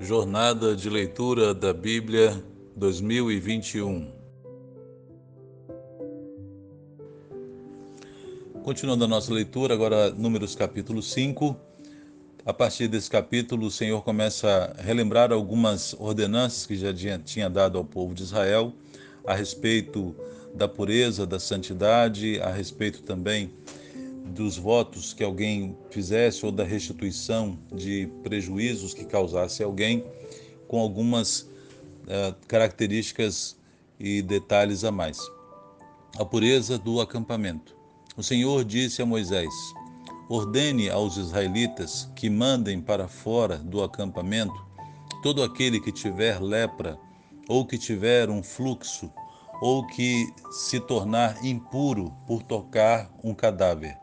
Jornada de Leitura da Bíblia 2021. Continuando a nossa leitura, agora Números capítulo 5. A partir desse capítulo, o Senhor começa a relembrar algumas ordenanças que já tinha dado ao povo de Israel a respeito da pureza, da santidade, a respeito também dos votos que alguém fizesse ou da restituição de prejuízos que causasse alguém, com algumas uh, características e detalhes a mais. A pureza do acampamento. O Senhor disse a Moisés: Ordene aos israelitas que mandem para fora do acampamento todo aquele que tiver lepra, ou que tiver um fluxo, ou que se tornar impuro por tocar um cadáver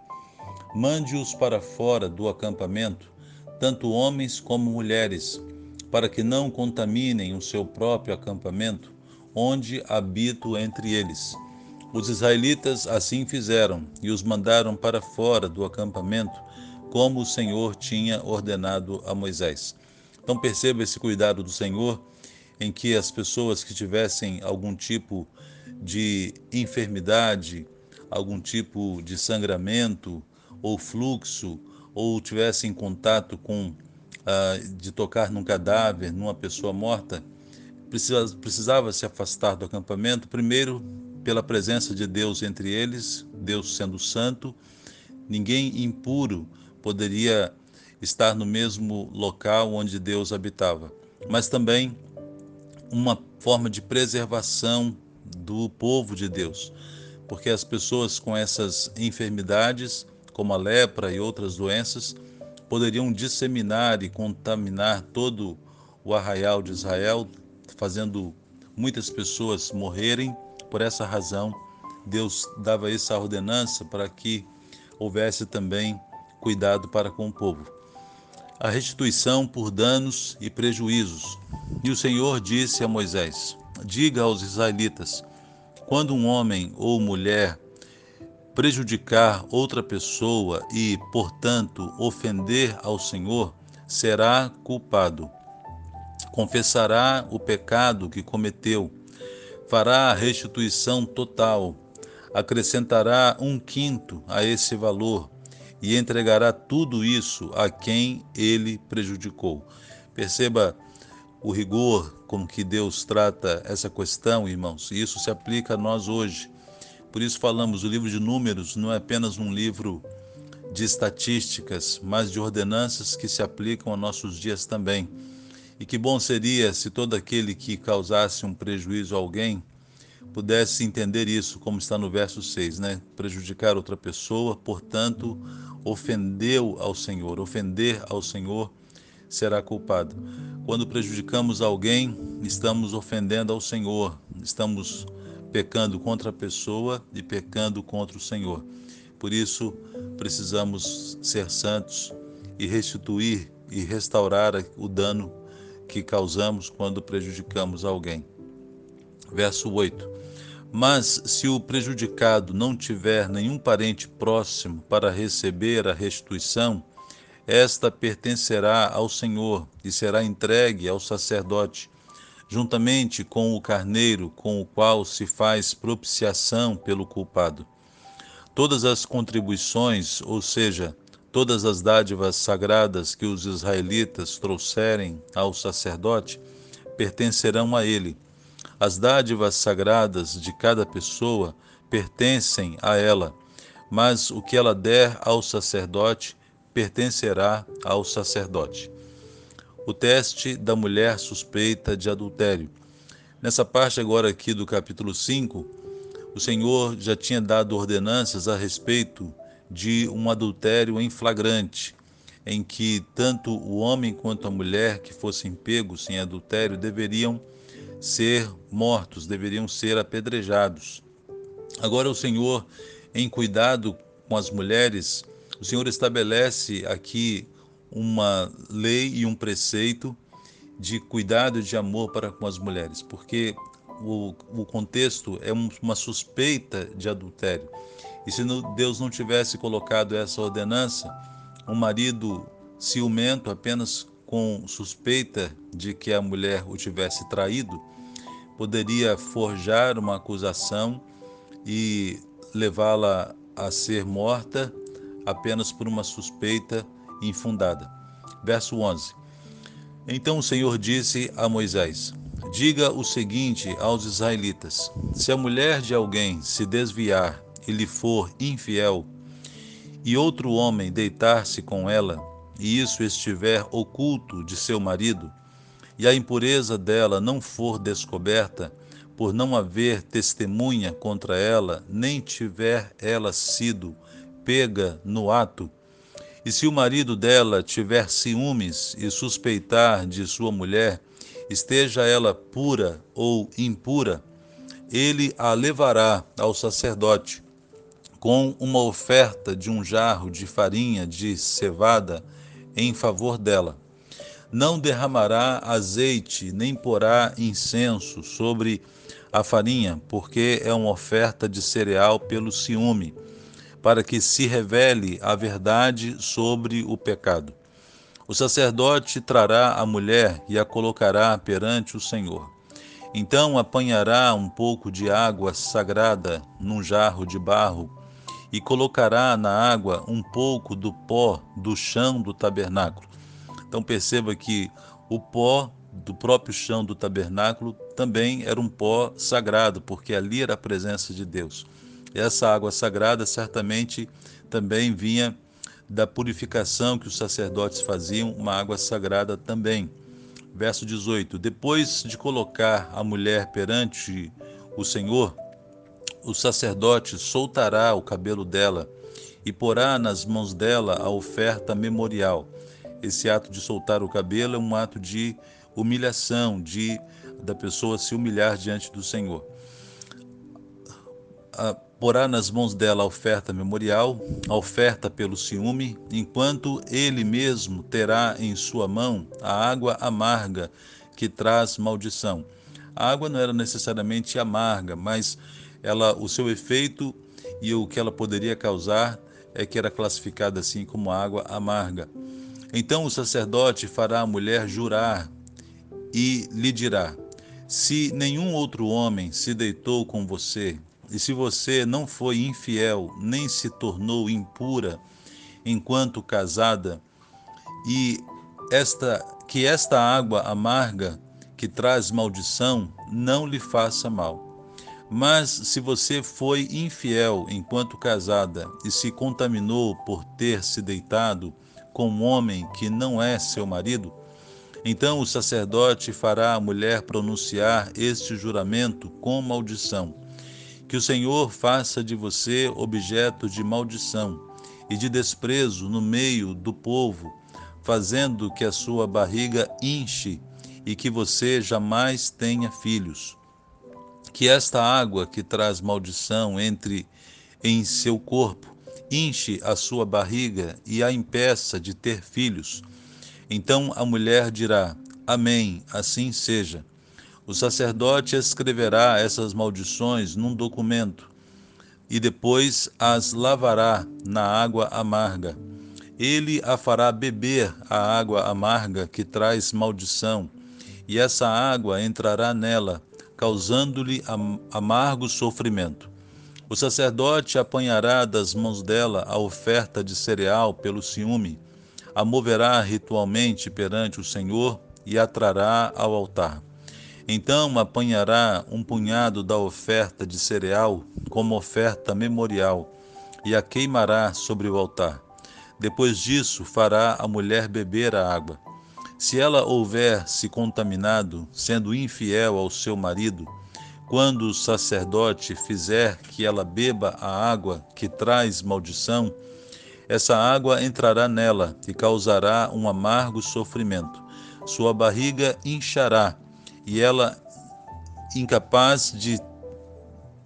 Mande-os para fora do acampamento, tanto homens como mulheres, para que não contaminem o seu próprio acampamento, onde habito entre eles. Os israelitas assim fizeram e os mandaram para fora do acampamento, como o Senhor tinha ordenado a Moisés. Então perceba esse cuidado do Senhor em que as pessoas que tivessem algum tipo de enfermidade, algum tipo de sangramento, ou fluxo, ou tivesse em contato com uh, de tocar num cadáver, numa pessoa morta, precisava, precisava se afastar do acampamento, primeiro pela presença de Deus entre eles, Deus sendo santo, ninguém impuro poderia estar no mesmo local onde Deus habitava, mas também uma forma de preservação do povo de Deus, porque as pessoas com essas enfermidades como a lepra e outras doenças, poderiam disseminar e contaminar todo o arraial de Israel, fazendo muitas pessoas morrerem. Por essa razão, Deus dava essa ordenança para que houvesse também cuidado para com o povo. A restituição por danos e prejuízos. E o Senhor disse a Moisés: Diga aos israelitas: quando um homem ou mulher prejudicar outra pessoa e, portanto, ofender ao Senhor, será culpado. Confessará o pecado que cometeu, fará a restituição total, acrescentará um quinto a esse valor e entregará tudo isso a quem ele prejudicou. Perceba o rigor com que Deus trata essa questão, irmãos, e isso se aplica a nós hoje. Por isso falamos, o livro de Números não é apenas um livro de estatísticas, mas de ordenanças que se aplicam a nossos dias também. E que bom seria se todo aquele que causasse um prejuízo a alguém pudesse entender isso, como está no verso 6, né? Prejudicar outra pessoa, portanto, ofendeu ao Senhor. Ofender ao Senhor será culpado. Quando prejudicamos alguém, estamos ofendendo ao Senhor, estamos pecando contra a pessoa e pecando contra o Senhor. Por isso, precisamos ser santos e restituir e restaurar o dano que causamos quando prejudicamos alguém. Verso 8. Mas se o prejudicado não tiver nenhum parente próximo para receber a restituição, esta pertencerá ao Senhor e será entregue ao sacerdote juntamente com o carneiro com o qual se faz propiciação pelo culpado. Todas as contribuições, ou seja, todas as dádivas sagradas que os israelitas trouxerem ao sacerdote, pertencerão a ele. As dádivas sagradas de cada pessoa pertencem a ela, mas o que ela der ao sacerdote pertencerá ao sacerdote o teste da mulher suspeita de adultério. Nessa parte agora aqui do capítulo 5, o Senhor já tinha dado ordenanças a respeito de um adultério em flagrante, em que tanto o homem quanto a mulher que fossem pegos em adultério deveriam ser mortos, deveriam ser apedrejados. Agora o Senhor, em cuidado com as mulheres, o Senhor estabelece aqui uma lei e um preceito de cuidado e de amor para com as mulheres, porque o, o contexto é uma suspeita de adultério. E se Deus não tivesse colocado essa ordenança, um marido ciumento apenas com suspeita de que a mulher o tivesse traído, poderia forjar uma acusação e levá-la a ser morta apenas por uma suspeita infundada. Verso 11. Então o Senhor disse a Moisés: Diga o seguinte aos israelitas: Se a mulher de alguém se desviar e lhe for infiel, e outro homem deitar-se com ela, e isso estiver oculto de seu marido, e a impureza dela não for descoberta, por não haver testemunha contra ela, nem tiver ela sido pega no ato, e se o marido dela tiver ciúmes e suspeitar de sua mulher, esteja ela pura ou impura, ele a levará ao sacerdote com uma oferta de um jarro de farinha de cevada em favor dela. Não derramará azeite, nem porá incenso sobre a farinha, porque é uma oferta de cereal pelo ciúme, para que se revele a verdade sobre o pecado. O sacerdote trará a mulher e a colocará perante o Senhor. Então apanhará um pouco de água sagrada num jarro de barro e colocará na água um pouco do pó do chão do tabernáculo. Então perceba que o pó do próprio chão do tabernáculo também era um pó sagrado, porque ali era a presença de Deus. Essa água sagrada certamente também vinha da purificação que os sacerdotes faziam, uma água sagrada também. Verso 18: Depois de colocar a mulher perante o Senhor, o sacerdote soltará o cabelo dela e porá nas mãos dela a oferta memorial. Esse ato de soltar o cabelo é um ato de humilhação, de da pessoa se humilhar diante do Senhor. Porá nas mãos dela a oferta memorial, a oferta pelo ciúme, enquanto ele mesmo terá em sua mão a água amarga que traz maldição. A água não era necessariamente amarga, mas ela, o seu efeito e o que ela poderia causar é que era classificada assim como água amarga. Então o sacerdote fará a mulher jurar e lhe dirá: Se nenhum outro homem se deitou com você, e se você não foi infiel, nem se tornou impura enquanto casada, e esta que esta água amarga que traz maldição não lhe faça mal. Mas se você foi infiel enquanto casada e se contaminou por ter se deitado com um homem que não é seu marido, então o sacerdote fará a mulher pronunciar este juramento com maldição: que o Senhor faça de você objeto de maldição e de desprezo no meio do povo, fazendo que a sua barriga inche e que você jamais tenha filhos que esta água que traz maldição entre em seu corpo, enche a sua barriga e a impeça de ter filhos. Então a mulher dirá: Amém, assim seja. O sacerdote escreverá essas maldições num documento e depois as lavará na água amarga. Ele a fará beber a água amarga que traz maldição, e essa água entrará nela causando-lhe amargo sofrimento. O sacerdote apanhará das mãos dela a oferta de cereal pelo ciúme, a moverá ritualmente perante o Senhor e a trará ao altar. Então apanhará um punhado da oferta de cereal como oferta memorial e a queimará sobre o altar. Depois disso, fará a mulher beber a água. Se ela houver se contaminado, sendo infiel ao seu marido, quando o sacerdote fizer que ela beba a água que traz maldição, essa água entrará nela e causará um amargo sofrimento. Sua barriga inchará e ela incapaz de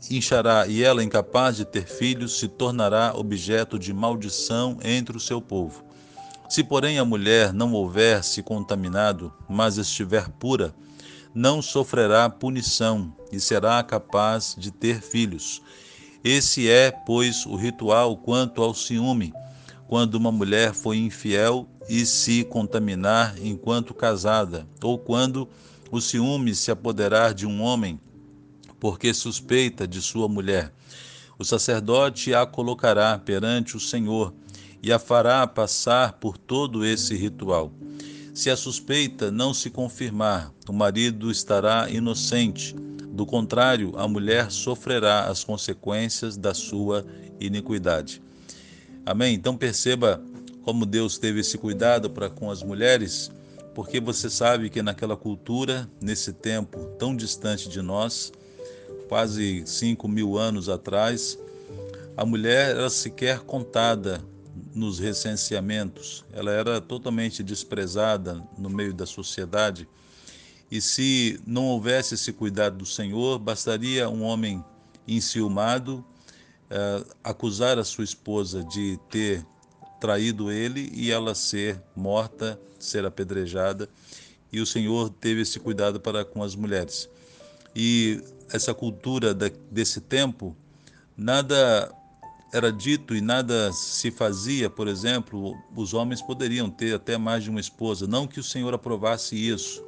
inchará e ela incapaz de ter filhos se tornará objeto de maldição entre o seu povo. Se, porém, a mulher não houver se contaminado, mas estiver pura, não sofrerá punição e será capaz de ter filhos. Esse é, pois, o ritual quanto ao ciúme, quando uma mulher foi infiel e se contaminar enquanto casada, ou quando o ciúme se apoderar de um homem, porque suspeita de sua mulher. O sacerdote a colocará perante o Senhor e a fará passar por todo esse ritual. Se a suspeita não se confirmar, o marido estará inocente. Do contrário, a mulher sofrerá as consequências da sua iniquidade. Amém? Então perceba como Deus teve esse cuidado para com as mulheres, porque você sabe que naquela cultura, nesse tempo tão distante de nós, quase cinco mil anos atrás, a mulher era sequer contada nos recenseamentos, ela era totalmente desprezada no meio da sociedade. E se não houvesse esse cuidado do Senhor, bastaria um homem enciumado uh, acusar a sua esposa de ter traído ele e ela ser morta, ser apedrejada. E o Senhor teve esse cuidado para com as mulheres. E essa cultura desse tempo, nada era dito e nada se fazia, por exemplo, os homens poderiam ter até mais de uma esposa. Não que o Senhor aprovasse isso.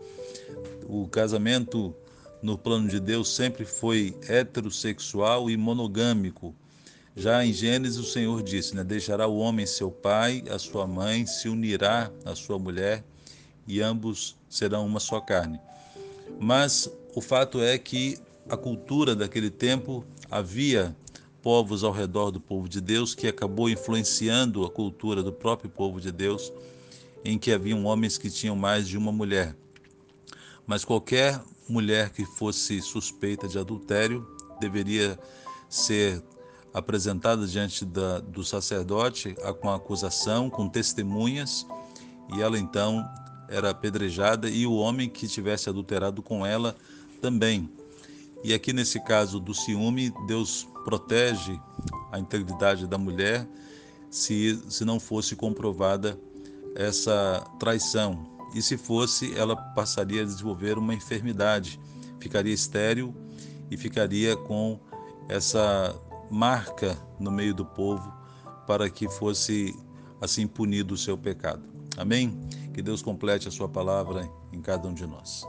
O casamento no plano de Deus sempre foi heterossexual e monogâmico. Já em Gênesis, o Senhor disse: né, Deixará o homem seu pai, a sua mãe, se unirá à sua mulher, e ambos serão uma só carne. Mas o fato é que a cultura daquele tempo havia povos ao redor do povo de Deus, que acabou influenciando a cultura do próprio povo de Deus, em que haviam homens que tinham mais de uma mulher. Mas qualquer mulher que fosse suspeita de adultério deveria ser apresentada diante da, do sacerdote com acusação, com testemunhas, e ela então era apedrejada, e o homem que tivesse adulterado com ela também. E aqui nesse caso do ciúme, Deus protege a integridade da mulher se, se não fosse comprovada essa traição. E se fosse, ela passaria a desenvolver uma enfermidade, ficaria estéril e ficaria com essa marca no meio do povo para que fosse assim punido o seu pecado. Amém? Que Deus complete a sua palavra em cada um de nós.